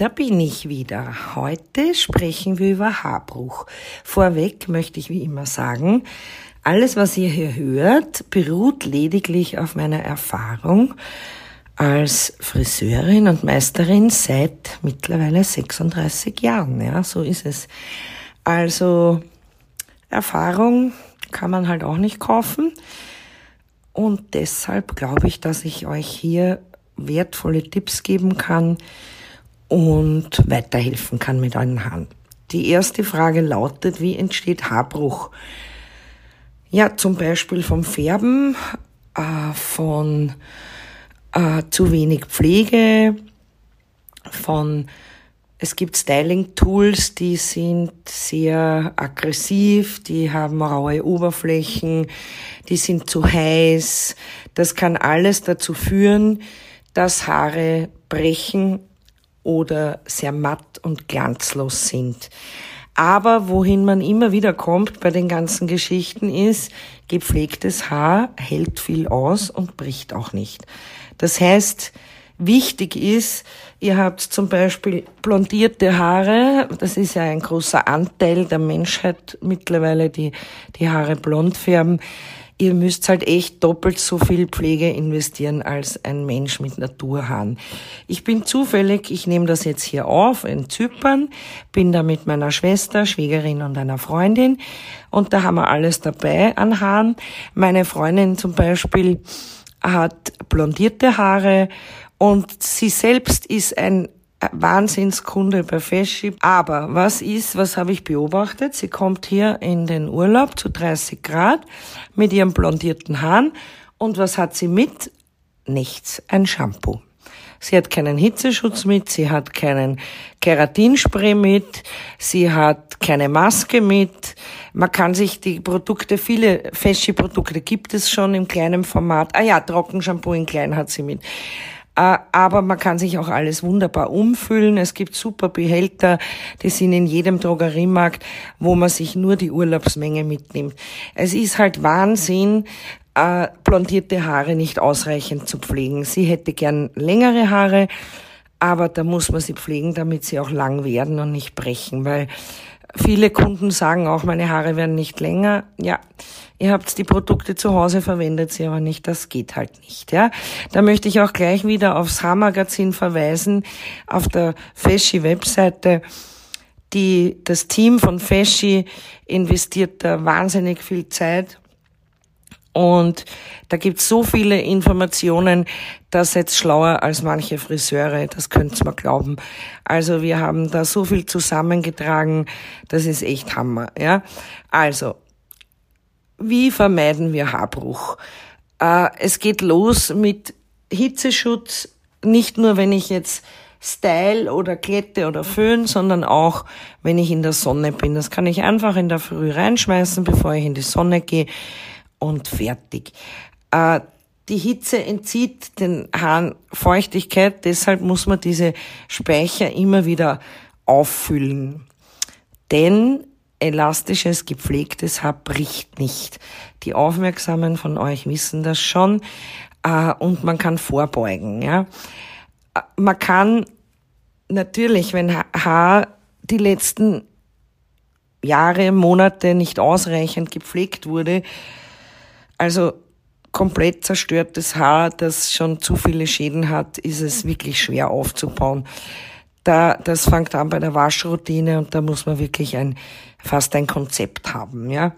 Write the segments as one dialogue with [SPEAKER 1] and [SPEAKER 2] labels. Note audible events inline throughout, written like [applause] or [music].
[SPEAKER 1] da bin ich wieder. Heute sprechen wir über Haarbruch. Vorweg möchte ich wie immer sagen, alles, was ihr hier hört, beruht lediglich auf meiner Erfahrung als Friseurin und Meisterin seit mittlerweile 36 Jahren. Ja, so ist es. Also, Erfahrung kann man halt auch nicht kaufen. Und deshalb glaube ich, dass ich euch hier wertvolle Tipps geben kann und weiterhelfen kann mit euren Haaren. Die erste Frage lautet, wie entsteht Haarbruch? Ja, zum Beispiel vom Färben, äh, von äh, zu wenig Pflege, von es gibt Styling-Tools, die sind sehr aggressiv, die haben raue Oberflächen, die sind zu heiß. Das kann alles dazu führen, dass Haare brechen oder sehr matt und glanzlos sind. Aber wohin man immer wieder kommt bei den ganzen Geschichten ist, gepflegtes Haar hält viel aus und bricht auch nicht. Das heißt, wichtig ist, ihr habt zum Beispiel blondierte Haare, das ist ja ein großer Anteil der Menschheit mittlerweile, die die Haare blond färben ihr müsst halt echt doppelt so viel Pflege investieren als ein Mensch mit Naturhaaren. Ich bin zufällig, ich nehme das jetzt hier auf in Zypern, bin da mit meiner Schwester, Schwägerin und einer Freundin und da haben wir alles dabei an Haaren. Meine Freundin zum Beispiel hat blondierte Haare und sie selbst ist ein Wahnsinnskunde bei Feschi. Aber was ist, was habe ich beobachtet? Sie kommt hier in den Urlaub zu 30 Grad mit ihren blondierten Haaren. Und was hat sie mit? Nichts. Ein Shampoo. Sie hat keinen Hitzeschutz mit, sie hat keinen Keratinspray mit, sie hat keine Maske mit. Man kann sich die Produkte, viele Feschi-Produkte gibt es schon im kleinen Format. Ah ja, Trockenshampoo in klein hat sie mit. Äh, aber man kann sich auch alles wunderbar umfüllen. Es gibt super Behälter, die sind in jedem Drogeriemarkt, wo man sich nur die Urlaubsmenge mitnimmt. Es ist halt Wahnsinn, äh, blondierte Haare nicht ausreichend zu pflegen. Sie hätte gern längere Haare, aber da muss man sie pflegen, damit sie auch lang werden und nicht brechen, weil viele Kunden sagen auch, meine Haare werden nicht länger. Ja, ihr habt die Produkte zu Hause, verwendet sie aber nicht, das geht halt nicht, ja. Da möchte ich auch gleich wieder aufs Haarmagazin verweisen, auf der Feschi Webseite. Die, das Team von Feschi investiert da wahnsinnig viel Zeit und da gibt's so viele Informationen, das jetzt schlauer als manche Friseure, das könnt's mal glauben. Also wir haben da so viel zusammengetragen, das ist echt Hammer, ja. Also, wie vermeiden wir Haarbruch? Äh, es geht los mit Hitzeschutz, nicht nur wenn ich jetzt Style oder Klette oder Föhn, sondern auch wenn ich in der Sonne bin. Das kann ich einfach in der Früh reinschmeißen, bevor ich in die Sonne gehe und fertig. Äh, die Hitze entzieht den Haaren Feuchtigkeit, deshalb muss man diese Speicher immer wieder auffüllen. Denn elastisches, gepflegtes Haar bricht nicht. Die Aufmerksamen von euch wissen das schon äh, und man kann vorbeugen. Ja? Äh, man kann natürlich, wenn Haar die letzten Jahre, Monate nicht ausreichend gepflegt wurde, also komplett zerstörtes Haar, das schon zu viele Schäden hat, ist es wirklich schwer aufzubauen. Da, das fängt an bei der Waschroutine und da muss man wirklich ein, fast ein Konzept haben, ja.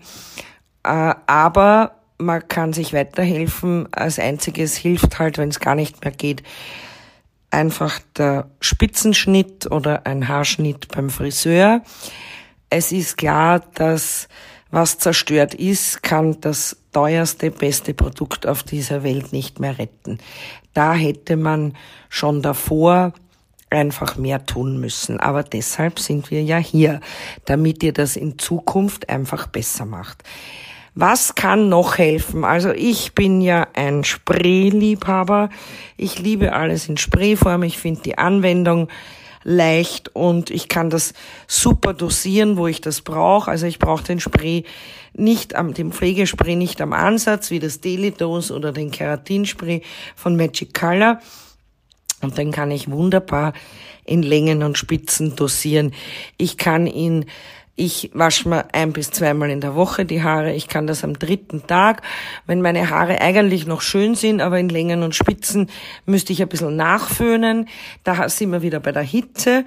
[SPEAKER 1] Äh, aber man kann sich weiterhelfen. Als einziges hilft halt, wenn es gar nicht mehr geht, einfach der Spitzenschnitt oder ein Haarschnitt beim Friseur. Es ist klar, dass was zerstört ist, kann das teuerste, beste Produkt auf dieser Welt nicht mehr retten. Da hätte man schon davor einfach mehr tun müssen. Aber deshalb sind wir ja hier, damit ihr das in Zukunft einfach besser macht. Was kann noch helfen? Also ich bin ja ein Spray-Liebhaber. Ich liebe alles in Sprayform. Ich finde die Anwendung leicht und ich kann das super dosieren, wo ich das brauche. Also ich brauche den Spray nicht am, dem Pflegespray nicht am Ansatz, wie das Daily Dose oder den Keratinspray von Magic Color Und den kann ich wunderbar in Längen und Spitzen dosieren. Ich kann ihn ich wasche mir ein bis zweimal in der Woche die Haare. Ich kann das am dritten Tag. Wenn meine Haare eigentlich noch schön sind, aber in Längen und Spitzen, müsste ich ein bisschen nachföhnen. Da sind wir wieder bei der Hitze.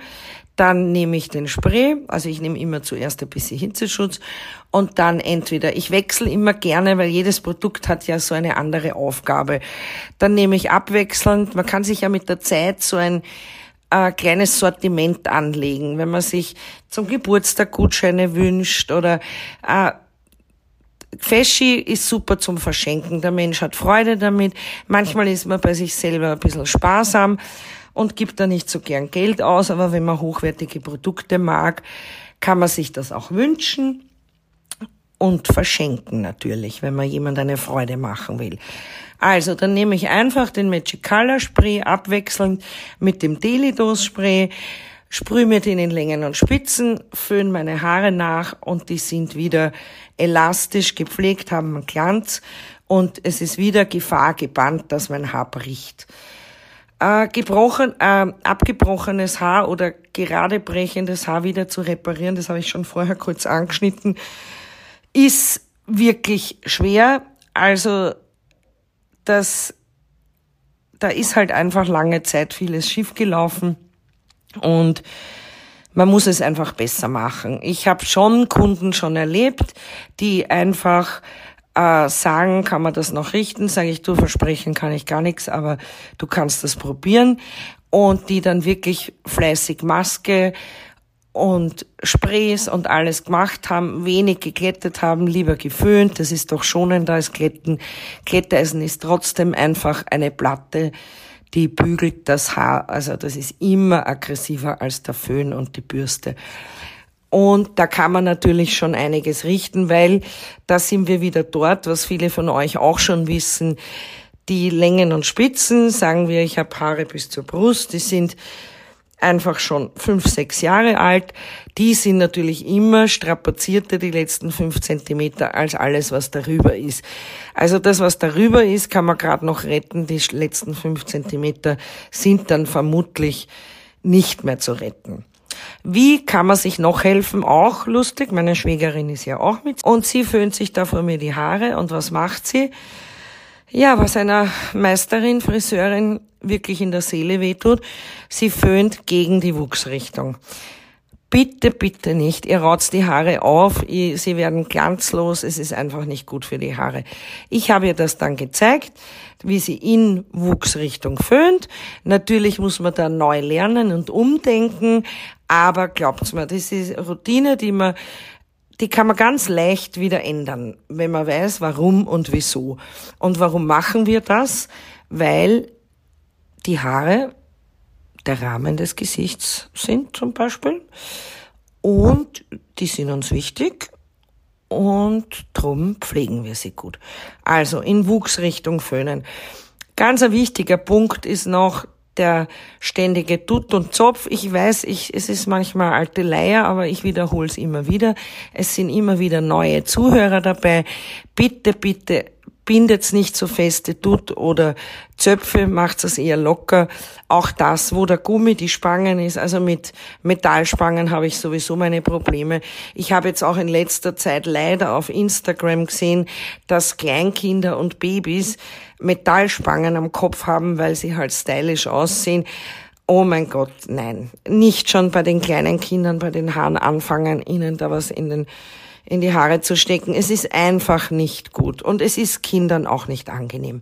[SPEAKER 1] Dann nehme ich den Spray, also ich nehme immer zuerst ein bisschen Hitzeschutz und dann entweder, ich wechsle immer gerne, weil jedes Produkt hat ja so eine andere Aufgabe. Dann nehme ich abwechselnd, man kann sich ja mit der Zeit so ein äh, kleines Sortiment anlegen, wenn man sich zum Geburtstag Gutscheine wünscht oder äh, Feschi ist super zum Verschenken. Der Mensch hat Freude damit. Manchmal ist man bei sich selber ein bisschen sparsam und gibt da nicht so gern Geld aus, aber wenn man hochwertige Produkte mag, kann man sich das auch wünschen und verschenken natürlich, wenn man jemand eine Freude machen will. Also, dann nehme ich einfach den Magic Color Spray abwechselnd mit dem Delidos Spray, sprühe mir den in Längen und Spitzen, föhne meine Haare nach und die sind wieder elastisch gepflegt, haben einen Glanz und es ist wieder Gefahr gebannt, dass mein Haar bricht. Äh, gebrochen, äh, abgebrochenes Haar oder gerade brechendes Haar wieder zu reparieren, das habe ich schon vorher kurz angeschnitten, ist wirklich schwer. Also das, da ist halt einfach lange Zeit vieles schiefgelaufen und man muss es einfach besser machen. Ich habe schon Kunden schon erlebt, die einfach äh, sagen, kann man das noch richten? Sage ich, du versprechen kann ich gar nichts, aber du kannst das probieren. Und die dann wirklich fleißig Maske und Sprays und alles gemacht haben, wenig geklettet haben, lieber geföhnt. Das ist doch schonender als Kletten. Kletteisen ist trotzdem einfach eine Platte, die bügelt das Haar. Also das ist immer aggressiver als der Föhn und die Bürste. Und da kann man natürlich schon einiges richten, weil da sind wir wieder dort, was viele von euch auch schon wissen. Die Längen und Spitzen, sagen wir, ich habe Haare bis zur Brust, die sind einfach schon fünf, sechs Jahre alt. Die sind natürlich immer strapazierter, die letzten fünf Zentimeter, als alles, was darüber ist. Also das, was darüber ist, kann man gerade noch retten. Die letzten fünf Zentimeter sind dann vermutlich nicht mehr zu retten. Wie kann man sich noch helfen? Auch lustig. Meine Schwägerin ist ja auch mit. Und sie föhnt sich da vor mir die Haare. Und was macht sie? Ja, was einer Meisterin, Friseurin wirklich in der Seele wehtut. Sie föhnt gegen die Wuchsrichtung. Bitte, bitte nicht. Ihr raut die Haare auf, sie werden glanzlos, es ist einfach nicht gut für die Haare. Ich habe ihr das dann gezeigt, wie sie in Wuchsrichtung föhnt. Natürlich muss man da neu lernen und umdenken, aber glaubt's mir, das ist Routine, die man die kann man ganz leicht wieder ändern, wenn man weiß, warum und wieso. Und warum machen wir das? Weil die Haare der Rahmen des Gesichts sind zum Beispiel. Und die sind uns wichtig und drum pflegen wir sie gut. Also in Wuchsrichtung föhnen. Ganz ein wichtiger Punkt ist noch der ständige Tut und Zopf. Ich weiß, ich, es ist manchmal alte Leier, aber ich wiederhole es immer wieder. Es sind immer wieder neue Zuhörer dabei. Bitte, bitte bindet's nicht so feste tut oder Zöpfe macht es eher locker. Auch das, wo der Gummi die Spangen ist, also mit Metallspangen habe ich sowieso meine Probleme. Ich habe jetzt auch in letzter Zeit leider auf Instagram gesehen, dass Kleinkinder und Babys Metallspangen am Kopf haben, weil sie halt stylisch aussehen. Oh mein Gott, nein. Nicht schon bei den kleinen Kindern, bei den Haaren anfangen, ihnen da was in den in die Haare zu stecken. Es ist einfach nicht gut und es ist Kindern auch nicht angenehm.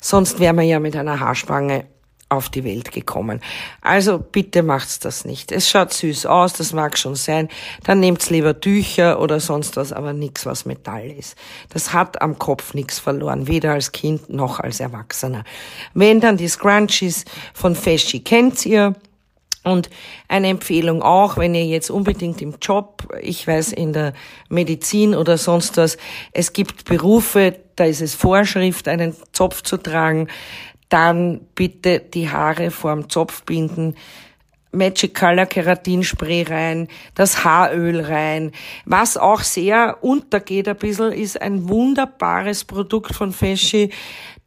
[SPEAKER 1] Sonst wäre man ja mit einer Haarspange auf die Welt gekommen. Also bitte macht's das nicht. Es schaut süß aus, das mag schon sein. Dann nehmt's lieber Tücher oder sonst was, aber nichts, was Metall ist. Das hat am Kopf nichts verloren, weder als Kind noch als Erwachsener. Wenn dann die Scrunchies von Feschi kennt ihr, und eine Empfehlung auch, wenn ihr jetzt unbedingt im Job, ich weiß in der Medizin oder sonst was, es gibt Berufe, da ist es Vorschrift, einen Zopf zu tragen, dann bitte die Haare vorm Zopf binden, Magic Color Keratinspray rein, das Haaröl rein. Was auch sehr untergeht ein bisschen, ist ein wunderbares Produkt von Feschi,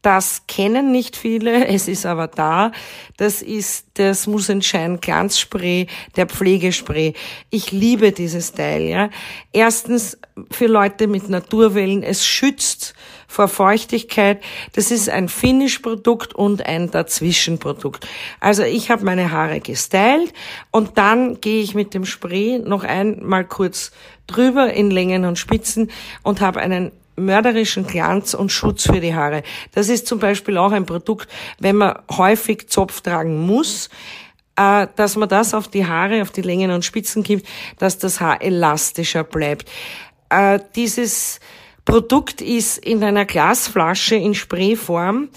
[SPEAKER 1] Das kennen nicht viele, [laughs] es ist aber da. Das ist Smooth Shine Glanzspray, der Pflegespray. Ich liebe dieses Teil, ja. Erstens für Leute mit Naturwellen, es schützt vor Feuchtigkeit. Das ist ein Finish-Produkt und ein Dazwischenprodukt. Also ich habe meine Haare gestylt und dann gehe ich mit dem Spray noch einmal kurz drüber in Längen und Spitzen und habe einen mörderischen Glanz und Schutz für die Haare. Das ist zum Beispiel auch ein Produkt, wenn man häufig Zopf tragen muss, äh, dass man das auf die Haare, auf die Längen und Spitzen gibt, dass das Haar elastischer bleibt. Äh, dieses Produkt ist in einer Glasflasche in Sprayform.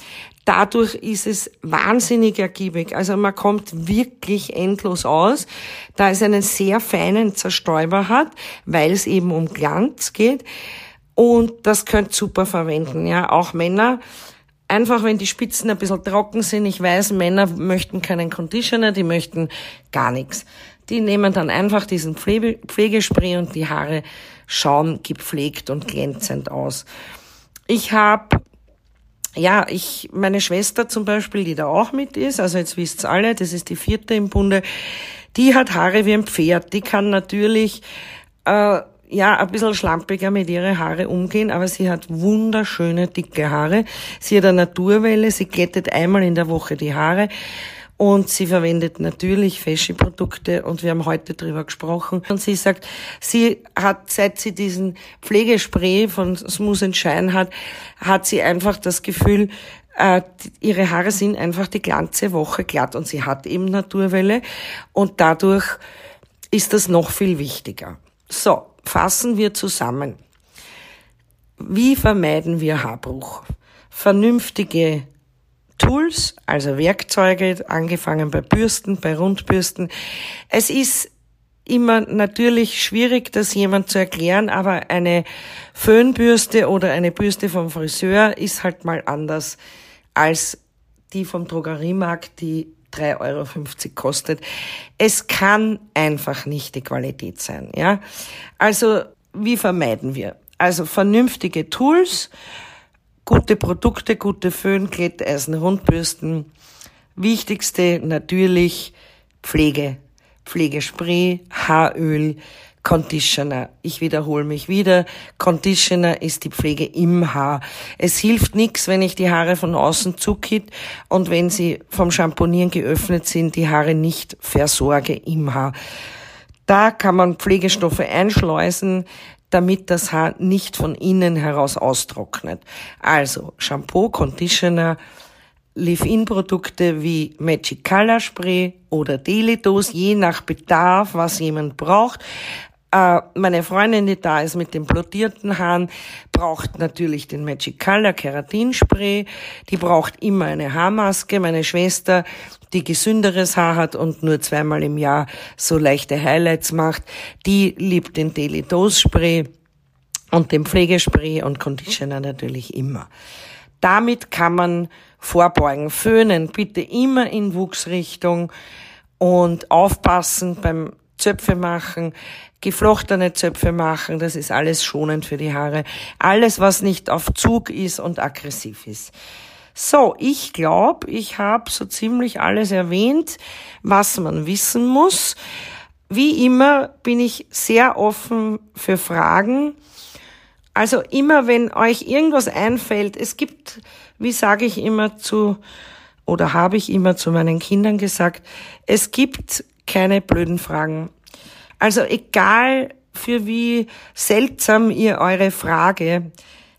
[SPEAKER 1] Dadurch ist es wahnsinnig ergiebig. Also man kommt wirklich endlos aus, da es einen sehr feinen Zerstäuber hat, weil es eben um Glanz geht. Und das könnt super verwenden, ja. Auch Männer, einfach wenn die Spitzen ein bisschen trocken sind. Ich weiß, Männer möchten keinen Conditioner, die möchten gar nichts. Die nehmen dann einfach diesen Pflege Pflegespray und die Haare schauen gepflegt und glänzend aus. Ich habe ja, ich, meine Schwester zum Beispiel, die da auch mit ist, also jetzt wisst's alle, das ist die vierte im Bunde, die hat Haare wie ein Pferd. Die kann natürlich äh, ja, ein bisschen schlampiger mit ihren Haare umgehen, aber sie hat wunderschöne, dicke Haare. Sie hat eine Naturwelle, sie glättet einmal in der Woche die Haare und sie verwendet natürlich Fashion-Produkte und wir haben heute drüber gesprochen. Und sie sagt, sie hat, seit sie diesen Pflegespray von Smooth Shine hat, hat sie einfach das Gefühl, äh, ihre Haare sind einfach die ganze Woche glatt und sie hat eben Naturwelle und dadurch ist das noch viel wichtiger. So, Fassen wir zusammen. Wie vermeiden wir Haarbruch? Vernünftige Tools, also Werkzeuge, angefangen bei Bürsten, bei Rundbürsten. Es ist immer natürlich schwierig, das jemand zu erklären, aber eine Föhnbürste oder eine Bürste vom Friseur ist halt mal anders als die vom Drogeriemarkt, die 3,50 Euro kostet. Es kann einfach nicht die Qualität sein, ja. Also, wie vermeiden wir? Also, vernünftige Tools, gute Produkte, gute Föhn, Glätteisen, Rundbürsten. Wichtigste natürlich Pflege. Pflegespray, Haaröl, Conditioner. Ich wiederhole mich wieder. Conditioner ist die Pflege im Haar. Es hilft nichts, wenn ich die Haare von außen zukit und wenn sie vom Shampoonieren geöffnet sind, die Haare nicht versorge im Haar. Da kann man Pflegestoffe einschleusen, damit das Haar nicht von innen heraus austrocknet. Also Shampoo, Conditioner, Leave-In-Produkte wie Magic Color Spray oder Delitos, je nach Bedarf, was jemand braucht. Äh, meine Freundin, die da ist mit den blottierten Haaren, braucht natürlich den Magic Color Keratinspray. Die braucht immer eine Haarmaske. Meine Schwester, die gesünderes Haar hat und nur zweimal im Jahr so leichte Highlights macht, die liebt den Daily Dose Spray und den Pflegespray und Conditioner natürlich immer. Damit kann man vorbeugen. Föhnen bitte immer in Wuchsrichtung und aufpassen beim Zöpfe machen, geflochtene Zöpfe machen, das ist alles schonend für die Haare. Alles, was nicht auf Zug ist und aggressiv ist. So, ich glaube, ich habe so ziemlich alles erwähnt, was man wissen muss. Wie immer bin ich sehr offen für Fragen. Also immer, wenn euch irgendwas einfällt, es gibt, wie sage ich immer zu, oder habe ich immer zu meinen Kindern gesagt, es gibt keine blöden Fragen. Also egal für wie seltsam ihr eure Frage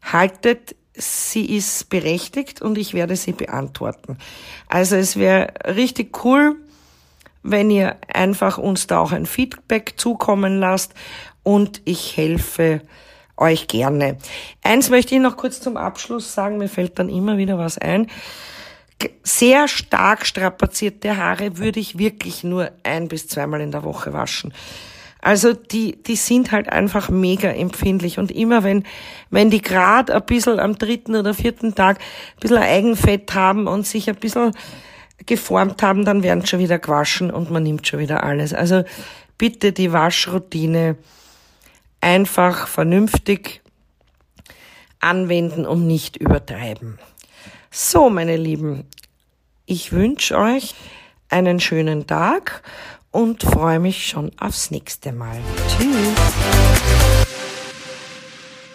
[SPEAKER 1] haltet, sie ist berechtigt und ich werde sie beantworten. Also es wäre richtig cool, wenn ihr einfach uns da auch ein Feedback zukommen lasst und ich helfe euch gerne. Eins möchte ich noch kurz zum Abschluss sagen, mir fällt dann immer wieder was ein sehr stark strapazierte Haare würde ich wirklich nur ein bis zweimal in der Woche waschen. Also die, die sind halt einfach mega empfindlich und immer wenn, wenn die gerade ein bisschen am dritten oder vierten Tag ein bisschen Eigenfett haben und sich ein bisschen geformt haben, dann werden schon wieder gewaschen und man nimmt schon wieder alles. Also bitte die Waschroutine einfach vernünftig anwenden und nicht übertreiben. So, meine Lieben, ich wünsche euch einen schönen Tag und freue mich schon aufs nächste Mal. Tschüss.